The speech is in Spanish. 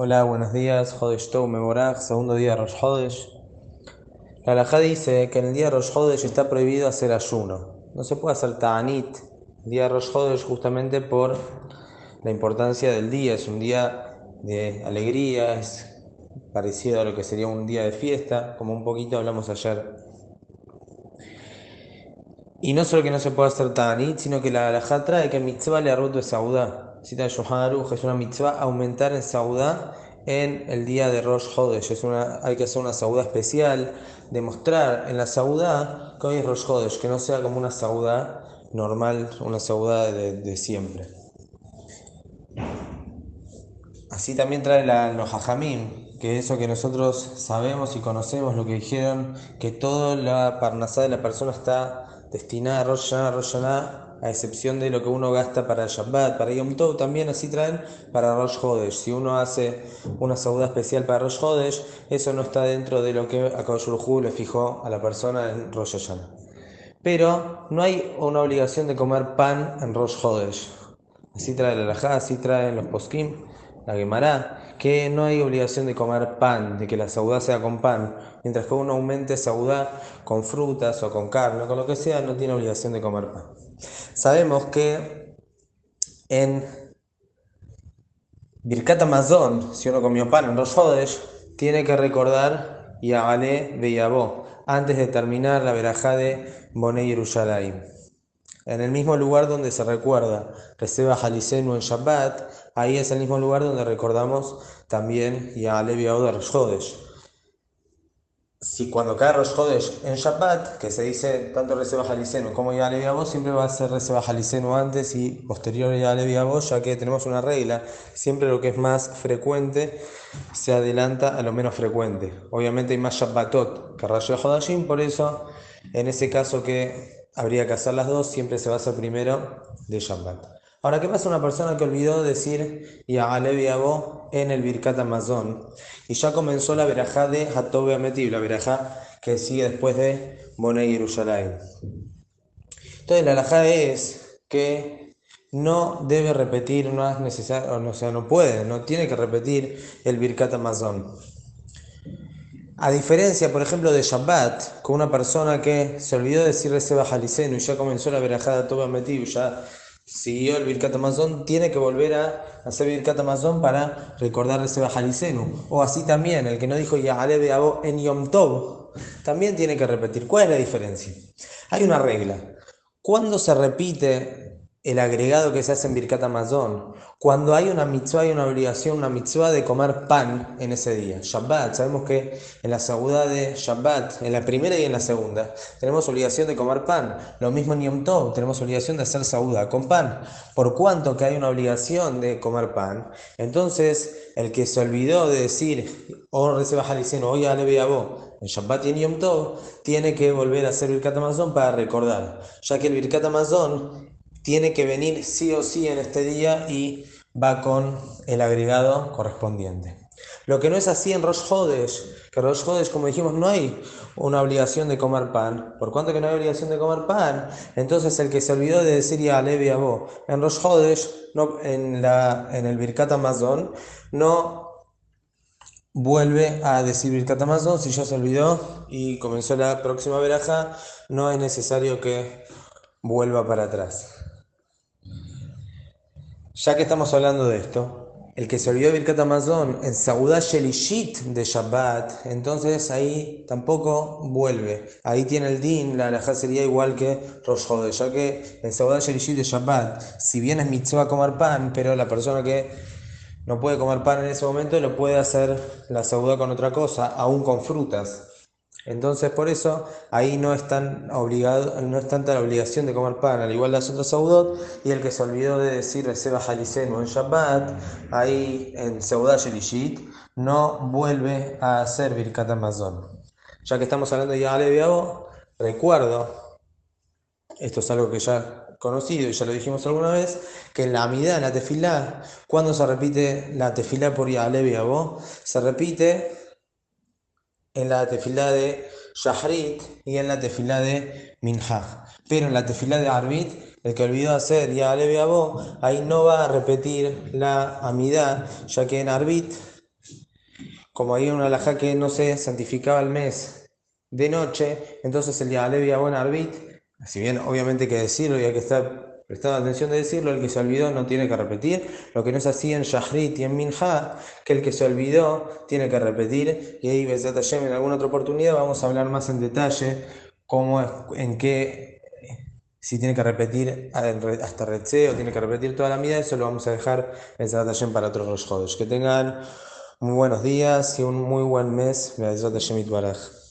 Hola, buenos días. Jodesh Tov Meborach, segundo día de Rosh Hodesh. La halajá dice que en el día de Rosh Hodesh está prohibido hacer ayuno. No se puede hacer ta'anit el día de Rosh Hodesh justamente por la importancia del día. Es un día de alegría, es parecido a lo que sería un día de fiesta, como un poquito hablamos ayer. Y no solo que no se puede hacer ta'anit, sino que la halajá trae que mitzvah le arroto de saudá cita de Shohan es una mitzvah aumentar en Saudá en el día de Rosh Hodesh. Es una, hay que hacer una Saudá especial, demostrar en la Saudá que hoy es Rosh Hodesh, que no sea como una Saudá normal, una Saudá de, siempre. Así también trae la, los Hajamim, que eso que nosotros sabemos y conocemos, lo que dijeron, que toda la parnasá de la persona está destinada a Rosh Hashanah, a excepción de lo que uno gasta para Shabbat, para Yom Tov, también así traen para Rosh Hodesh. Si uno hace una sauda especial para Rosh Hodesh, eso no está dentro de lo que Akadosh le fijó a la persona en Rosh Hashanah. Pero no hay una obligación de comer pan en Rosh Hodesh. Así trae la Lajá, así traen los poskim, la Gemara, que no hay obligación de comer pan, de que la saudá sea con pan. Mientras que uno aumente saudá con frutas o con carne, con lo que sea, no tiene obligación de comer pan. Sabemos que en Birkat Amazon, si uno comió pan en Rosh Hodesh, tiene que recordar Yagale Beyabó antes de terminar la verajá de Boné Yerushalayim. En el mismo lugar donde se recuerda Reseba Jalisenu en Shabbat, ahí es el mismo lugar donde recordamos también Yagale Beyabó de Rosh Hodesh si cuando cae Rosh en Shabbat, que se dice tanto Reseba Jalisenu como Yale vos siempre va a ser Reseba Jalisenu antes y posterior Yale vos ya que tenemos una regla, siempre lo que es más frecuente se adelanta a lo menos frecuente. Obviamente hay más Shabbatot que Rosh Hodashim, por eso en ese caso que habría que hacer las dos, siempre se va a hacer primero de Shabbat. Ahora, ¿qué pasa una persona que olvidó decir Yagale Abo en el Birkat Amazon? Y ya comenzó la verajá de Hatobe Ametib, la verajá que sigue después de Bonei Yerushalayim. Entonces, la verajá es que no debe repetir, no es necesario, o sea, no puede, no tiene que repetir el Birkat Amazon. A diferencia, por ejemplo, de Shabbat, con una persona que se olvidó de decir Reseba Jalisenu y ya comenzó la verajá de Hatobe Ametib, ya siguió el Birkat Amazon, tiene que volver a hacer Birkat Amazon para recordar ese Bajalisenu. O así también, el que no dijo Yahale de en Yom Tov, también tiene que repetir. ¿Cuál es la diferencia? Hay una regla. Cuando se repite el agregado que se hace en Birkat Amazon, cuando hay una mitzvah, hay una obligación, una mitzvah de comer pan en ese día. Shabbat, sabemos que en la segunda de Shabbat, en la primera y en la segunda, tenemos obligación de comer pan. Lo mismo en Yom Tov, tenemos obligación de hacer sauda con pan. Por cuanto que hay una obligación de comer pan, entonces el que se olvidó de decir, o oh, receba o hoy en Shabbat y en Yom Tov, tiene que volver a hacer Birkat Amazon para recordar, ya que el Birkat Amazon tiene que venir sí o sí en este día y va con el agregado correspondiente. Lo que no es así en Rosh Hodesh, que Rosh Hodesh, como dijimos, no hay una obligación de comer pan. Por cuanto que no hay obligación de comer pan, entonces el que se olvidó de decir ya Levi Abo en Rosh Hodesh, no, en, la, en el Birkat Amazon, no vuelve a decir Birkat Amazon. Si ya se olvidó y comenzó la próxima veraja, no es necesario que vuelva para atrás. Ya que estamos hablando de esto, el que se olvidó Birkat Amazon en Saudá Shelishit de Shabbat, entonces ahí tampoco vuelve. Ahí tiene el din, la alajá sería igual que Rosh ya que en Saudá Shelishit de Shabbat, si bien es mitzvah comer pan, pero la persona que no puede comer pan en ese momento lo puede hacer la Saudá con otra cosa, aún con frutas. Entonces, por eso, ahí no es, tan obligado, no es tanta la obligación de comer pan, al igual las otras saudot, y el que se olvidó de decir Reseba Jalisenu en Shabbat, ahí en Seudá Shelishit, no vuelve a hacer Birkat Amazon. Ya que estamos hablando de Yale recuerdo, esto es algo que ya conocido y ya lo dijimos alguna vez, que en la amida, en la tefilá, cuando se repite la tefilá por Yale se repite en la tefilá de Shahrit y en la tefilá de Minhaj. Pero en la tefilá de Arbit, el que olvidó hacer ya Abo, ahí no va a repetir la amidad, ya que en Arbit como hay una alhaja que no se santificaba el mes de noche, entonces el Yale Yabon Arbit, si bien obviamente hay que decirlo y hay que estar prestando atención de decirlo, el que se olvidó no tiene que repetir, lo que no es así en Shahrit y en Minha, que el que se olvidó tiene que repetir, y ahí en alguna otra oportunidad vamos a hablar más en detalle cómo es, en qué, si tiene que repetir hasta Retse o tiene que repetir toda la vida, eso lo vamos a dejar en para otros jodos. Que tengan muy buenos días y un muy buen mes. Be'ezrat Hashem Baraj.